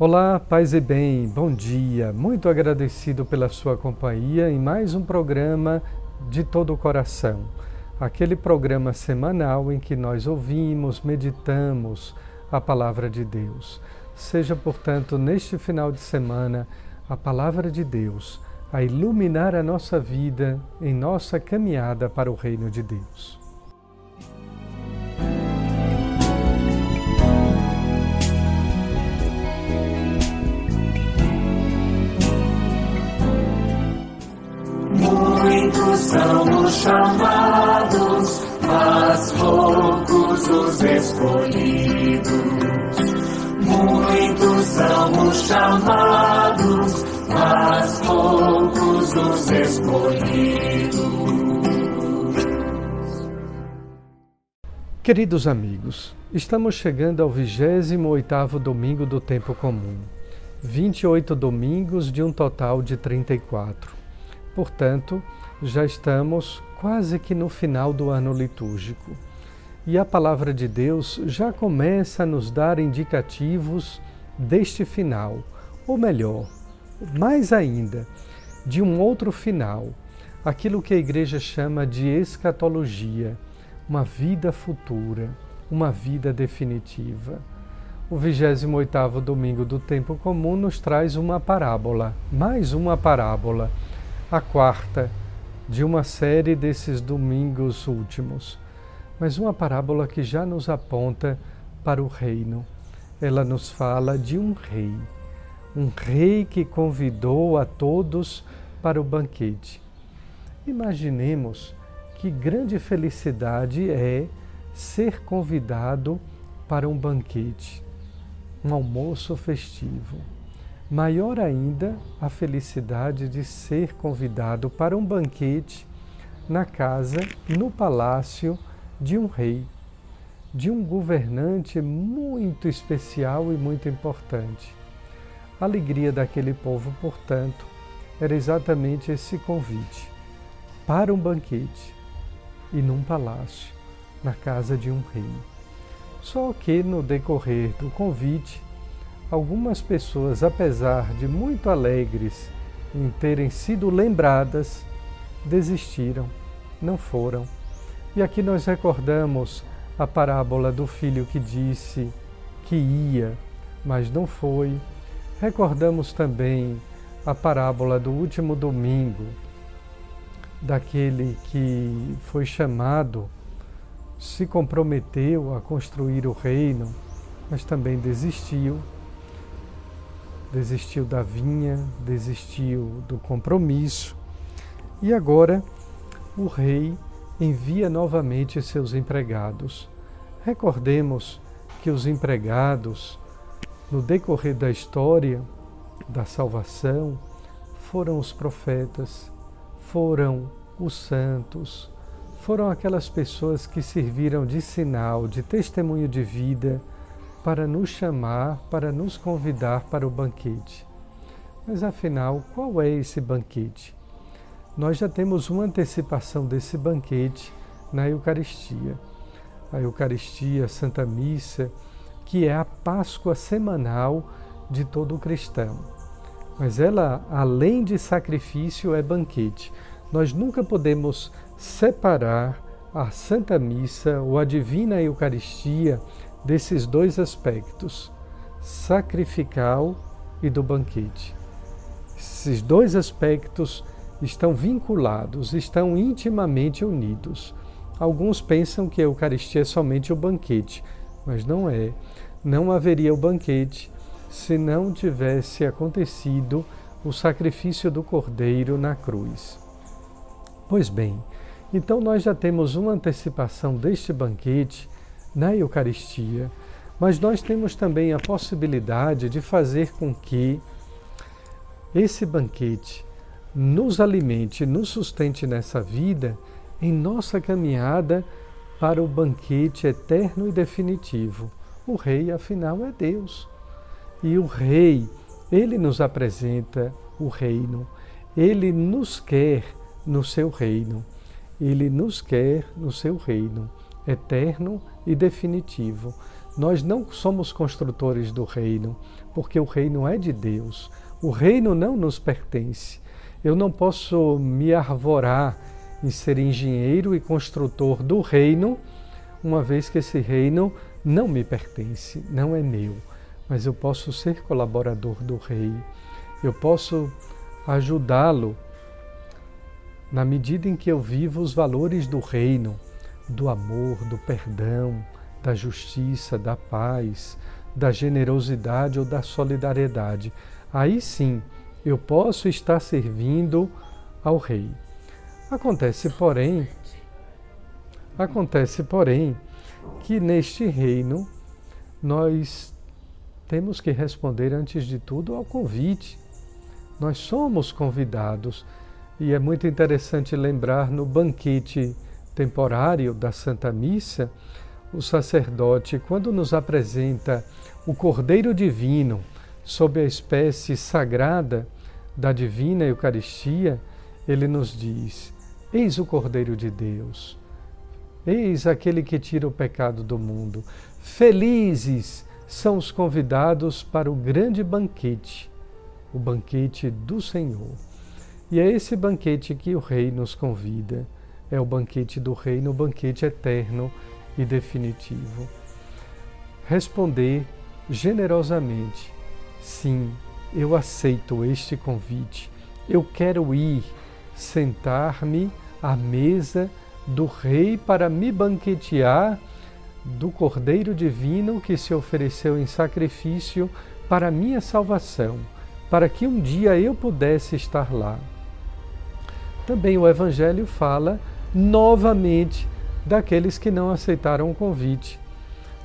Olá, paz e bem, bom dia. Muito agradecido pela sua companhia em mais um programa de todo o coração. Aquele programa semanal em que nós ouvimos, meditamos a palavra de Deus. Seja, portanto, neste final de semana, a palavra de Deus a iluminar a nossa vida em nossa caminhada para o reino de Deus. São os chamados, mas poucos os escolhidos. Muitos são os chamados, mas poucos os escolhidos. Queridos amigos, estamos chegando ao 28º domingo do tempo comum. 28 domingos de um total de 34. Portanto, já estamos quase que no final do ano litúrgico. E a palavra de Deus já começa a nos dar indicativos deste final, ou melhor, mais ainda, de um outro final, aquilo que a igreja chama de escatologia, uma vida futura, uma vida definitiva. O 28º domingo do tempo comum nos traz uma parábola, mais uma parábola, a quarta, de uma série desses domingos últimos, mas uma parábola que já nos aponta para o reino. Ela nos fala de um rei, um rei que convidou a todos para o banquete. Imaginemos que grande felicidade é ser convidado para um banquete, um almoço festivo. Maior ainda a felicidade de ser convidado para um banquete na casa, no palácio de um rei, de um governante muito especial e muito importante. A alegria daquele povo, portanto, era exatamente esse convite para um banquete e num palácio, na casa de um rei. Só que no decorrer do convite, algumas pessoas, apesar de muito alegres em terem sido lembradas, desistiram, não foram. E aqui nós recordamos a parábola do filho que disse que ia, mas não foi. Recordamos também a parábola do último domingo, daquele que foi chamado, se comprometeu a construir o reino, mas também desistiu desistiu da vinha, desistiu do compromisso e agora o rei envia novamente seus empregados. Recordemos que os empregados, no decorrer da história da salvação, foram os profetas, foram os santos, foram aquelas pessoas que serviram de sinal, de testemunho de vida para nos chamar, para nos convidar para o banquete. Mas afinal, qual é esse banquete? Nós já temos uma antecipação desse banquete na Eucaristia. A Eucaristia, a Santa Missa, que é a Páscoa semanal de todo cristão. Mas ela, além de sacrifício, é banquete. Nós nunca podemos separar a Santa Missa ou a Divina Eucaristia desses dois aspectos, sacrificial e do banquete. Esses dois aspectos estão vinculados, estão intimamente unidos. Alguns pensam que a Eucaristia é somente o banquete, mas não é. Não haveria o banquete se não tivesse acontecido o sacrifício do Cordeiro na cruz. Pois bem, então nós já temos uma antecipação deste banquete na Eucaristia, Mas nós temos também a possibilidade de fazer com que esse banquete nos alimente, nos sustente nessa vida, em nossa caminhada para o banquete eterno e definitivo. O Rei, afinal, é Deus. E o Rei, ele nos apresenta o reino, ele nos quer no seu reino, ele nos quer no seu reino eterno definitivo. Nós não somos construtores do reino, porque o reino é de Deus. O reino não nos pertence. Eu não posso me arvorar em ser engenheiro e construtor do reino, uma vez que esse reino não me pertence, não é meu. Mas eu posso ser colaborador do rei. Eu posso ajudá-lo na medida em que eu vivo os valores do reino, do amor, do perdão, da justiça, da paz, da generosidade ou da solidariedade aí sim eu posso estar servindo ao rei. Acontece, porém, acontece, porém, que neste reino nós temos que responder antes de tudo ao convite. Nós somos convidados e é muito interessante lembrar no banquete temporário da Santa Missa, o sacerdote, quando nos apresenta o Cordeiro Divino, sob a espécie sagrada da divina Eucaristia, ele nos diz: Eis o Cordeiro de Deus, eis aquele que tira o pecado do mundo. Felizes são os convidados para o grande banquete, o banquete do Senhor. E é esse banquete que o Rei nos convida. É o banquete do Reino, o banquete eterno e definitivo. Responder generosamente Sim, eu aceito este convite. Eu quero ir sentar-me à mesa do Rei para me banquetear do Cordeiro Divino que se ofereceu em sacrifício para minha salvação, para que um dia eu pudesse estar lá. Também o Evangelho fala novamente daqueles que não aceitaram o convite,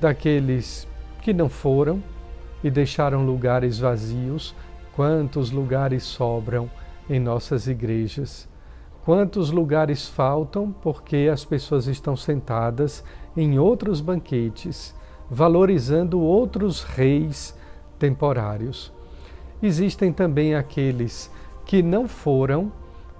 daqueles que não foram, e deixaram lugares vazios, quantos lugares sobram em nossas igrejas? Quantos lugares faltam porque as pessoas estão sentadas em outros banquetes, valorizando outros reis temporários? Existem também aqueles que não foram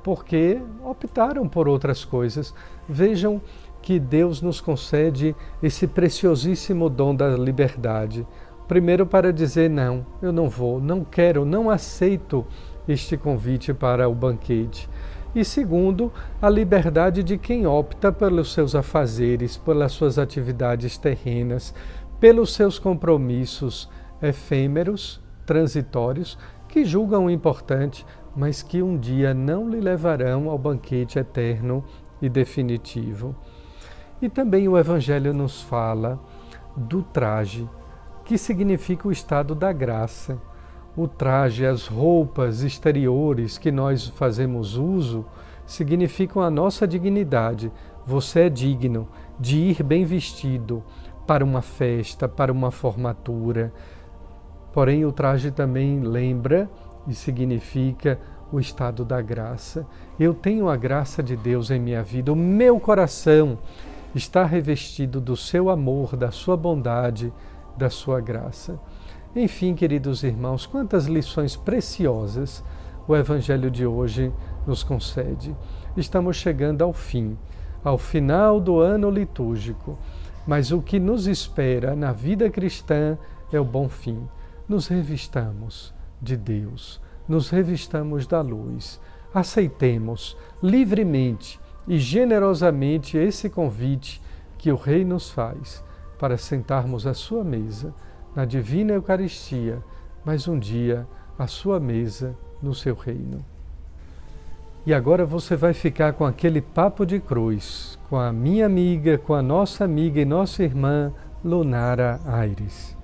porque optaram por outras coisas. Vejam que Deus nos concede esse preciosíssimo dom da liberdade. Primeiro, para dizer não, eu não vou, não quero, não aceito este convite para o banquete. E segundo, a liberdade de quem opta pelos seus afazeres, pelas suas atividades terrenas, pelos seus compromissos efêmeros, transitórios, que julgam importante, mas que um dia não lhe levarão ao banquete eterno e definitivo. E também o Evangelho nos fala do traje que significa o estado da graça. O traje, as roupas exteriores que nós fazemos uso, significam a nossa dignidade. Você é digno de ir bem vestido para uma festa, para uma formatura. Porém, o traje também lembra e significa o estado da graça. Eu tenho a graça de Deus em minha vida, o meu coração está revestido do seu amor, da sua bondade, da sua graça. Enfim, queridos irmãos, quantas lições preciosas o Evangelho de hoje nos concede. Estamos chegando ao fim, ao final do ano litúrgico, mas o que nos espera na vida cristã é o bom fim. Nos revistamos de Deus, nos revistamos da luz, aceitemos livremente e generosamente esse convite que o Rei nos faz para sentarmos à sua mesa, na divina Eucaristia, mas um dia à sua mesa no seu reino. E agora você vai ficar com aquele papo de cruz, com a minha amiga, com a nossa amiga e nossa irmã Lunara Aires.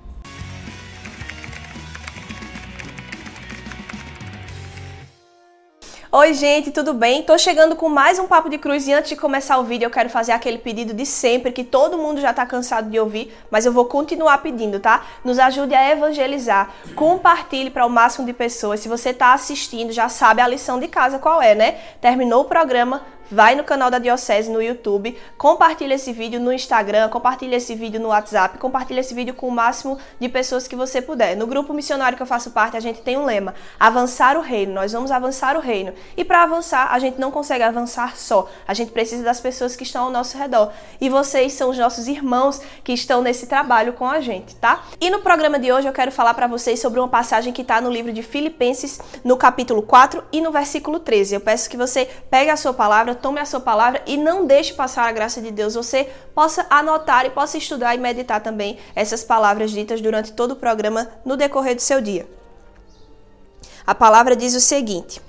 Oi, gente, tudo bem? Tô chegando com mais um Papo de Cruz e antes de começar o vídeo eu quero fazer aquele pedido de sempre que todo mundo já tá cansado de ouvir, mas eu vou continuar pedindo, tá? Nos ajude a evangelizar, compartilhe para o máximo de pessoas. Se você tá assistindo, já sabe a lição de casa qual é, né? Terminou o programa, vai no canal da Diocese no YouTube, compartilha esse vídeo no Instagram, compartilha esse vídeo no WhatsApp, compartilha esse vídeo com o máximo de pessoas que você puder. No grupo missionário que eu faço parte, a gente tem um lema: avançar o reino. Nós vamos avançar o reino. E para avançar, a gente não consegue avançar só. A gente precisa das pessoas que estão ao nosso redor. E vocês são os nossos irmãos que estão nesse trabalho com a gente, tá? E no programa de hoje eu quero falar para vocês sobre uma passagem que está no livro de Filipenses, no capítulo 4 e no versículo 13. Eu peço que você pegue a sua palavra, tome a sua palavra e não deixe passar a graça de Deus. Você possa anotar e possa estudar e meditar também essas palavras ditas durante todo o programa no decorrer do seu dia. A palavra diz o seguinte: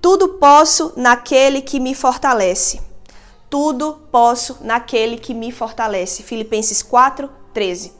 Tudo posso naquele que me fortalece. Tudo posso naquele que me fortalece. Filipenses 4, 13.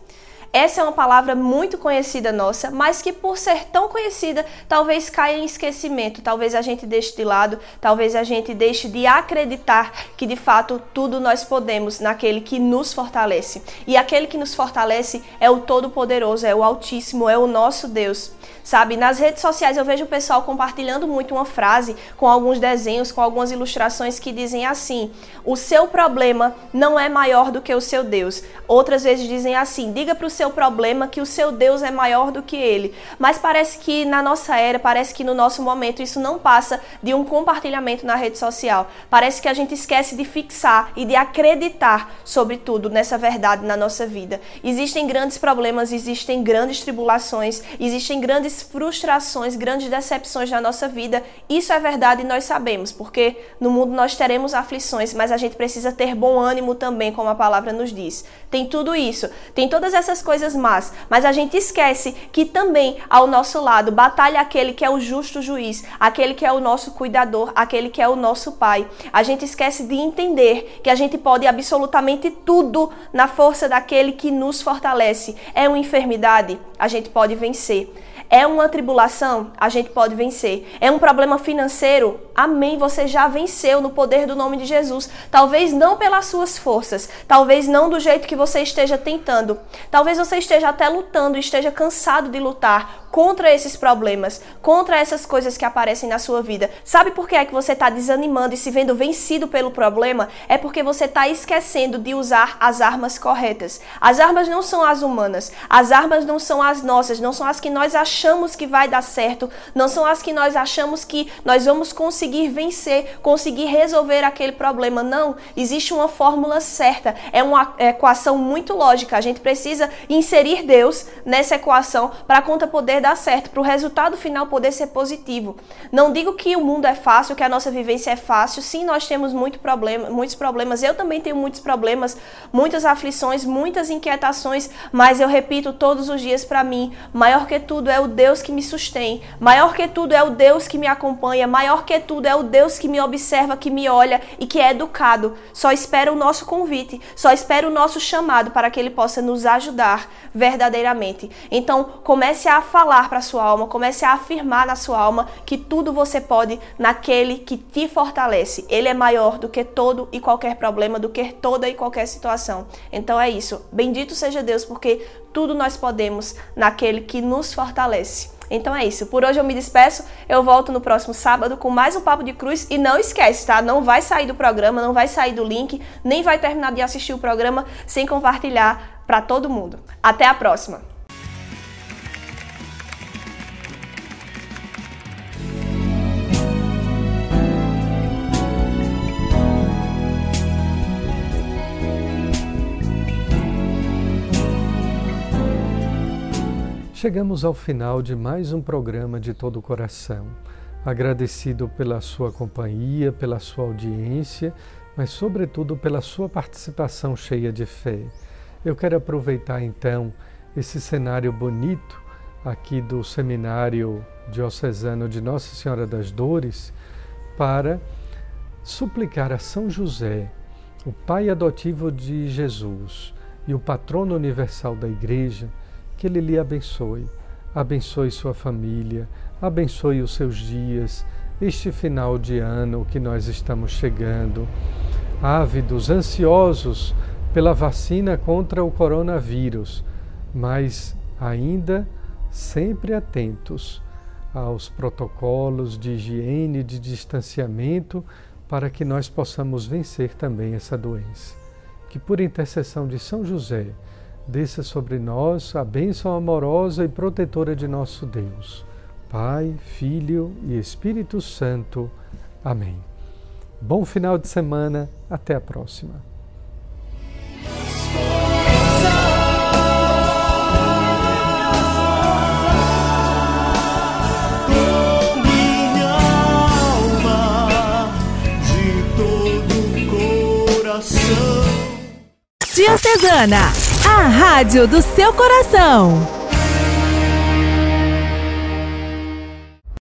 Essa é uma palavra muito conhecida nossa, mas que por ser tão conhecida, talvez caia em esquecimento, talvez a gente deixe de lado, talvez a gente deixe de acreditar que de fato tudo nós podemos naquele que nos fortalece. E aquele que nos fortalece é o Todo-Poderoso, é o Altíssimo, é o nosso Deus. Sabe, nas redes sociais eu vejo o pessoal compartilhando muito uma frase com alguns desenhos, com algumas ilustrações que dizem assim: "O seu problema não é maior do que o seu Deus". Outras vezes dizem assim: "Diga para o seu problema que o seu Deus é maior do que ele". Mas parece que na nossa era, parece que no nosso momento isso não passa de um compartilhamento na rede social. Parece que a gente esquece de fixar e de acreditar sobre tudo nessa verdade na nossa vida. Existem grandes problemas, existem grandes tribulações, existem grandes frustrações, grandes decepções na nossa vida. Isso é verdade e nós sabemos, porque no mundo nós teremos aflições, mas a gente precisa ter bom ânimo também, como a palavra nos diz. Tem tudo isso, tem todas essas coisas más, mas a gente esquece que também ao nosso lado batalha aquele que é o justo juiz, aquele que é o nosso cuidador, aquele que é o nosso pai. A gente esquece de entender que a gente pode absolutamente tudo na força daquele que nos fortalece. É uma enfermidade, a gente pode vencer. É uma tribulação? A gente pode vencer. É um problema financeiro? Amém. Você já venceu no poder do nome de Jesus. Talvez não pelas suas forças, talvez não do jeito que você esteja tentando. Talvez você esteja até lutando, esteja cansado de lutar contra esses problemas, contra essas coisas que aparecem na sua vida. Sabe por que é que você está desanimando e se vendo vencido pelo problema? É porque você está esquecendo de usar as armas corretas. As armas não são as humanas, as armas não são as nossas, não são as que nós achamos achamos que vai dar certo, não são as que nós achamos que nós vamos conseguir vencer, conseguir resolver aquele problema. Não, existe uma fórmula certa, é uma equação muito lógica. A gente precisa inserir Deus nessa equação para a conta poder dar certo, para o resultado final poder ser positivo. Não digo que o mundo é fácil, que a nossa vivência é fácil. Sim, nós temos muito problema, muitos problemas. Eu também tenho muitos problemas, muitas aflições, muitas inquietações, mas eu repito todos os dias para mim, maior que tudo é o o Deus que me sustém. Maior que tudo é o Deus que me acompanha. Maior que tudo é o Deus que me observa, que me olha e que é educado. Só espera o nosso convite, só espera o nosso chamado para que ele possa nos ajudar verdadeiramente. Então, comece a falar para sua alma, comece a afirmar na sua alma que tudo você pode naquele que te fortalece. Ele é maior do que todo e qualquer problema, do que toda e qualquer situação. Então é isso. Bendito seja Deus, porque tudo nós podemos naquele que nos fortalece. Então é isso. Por hoje eu me despeço. Eu volto no próximo sábado com mais um Papo de Cruz. E não esquece, tá? Não vai sair do programa, não vai sair do link, nem vai terminar de assistir o programa sem compartilhar para todo mundo. Até a próxima! Chegamos ao final de mais um programa de todo o coração. Agradecido pela sua companhia, pela sua audiência, mas, sobretudo, pela sua participação cheia de fé. Eu quero aproveitar então esse cenário bonito aqui do Seminário Diocesano de Nossa Senhora das Dores para suplicar a São José, o pai adotivo de Jesus e o patrono universal da Igreja, que Ele lhe abençoe, abençoe sua família, abençoe os seus dias, este final de ano que nós estamos chegando, ávidos, ansiosos pela vacina contra o coronavírus, mas ainda sempre atentos aos protocolos de higiene, de distanciamento, para que nós possamos vencer também essa doença. Que por intercessão de São José, desça sobre nós a bênção amorosa e protetora de nosso Deus. Pai, Filho e Espírito Santo. Amém. Bom final de semana, até a próxima. Diocesana, a rádio do seu coração.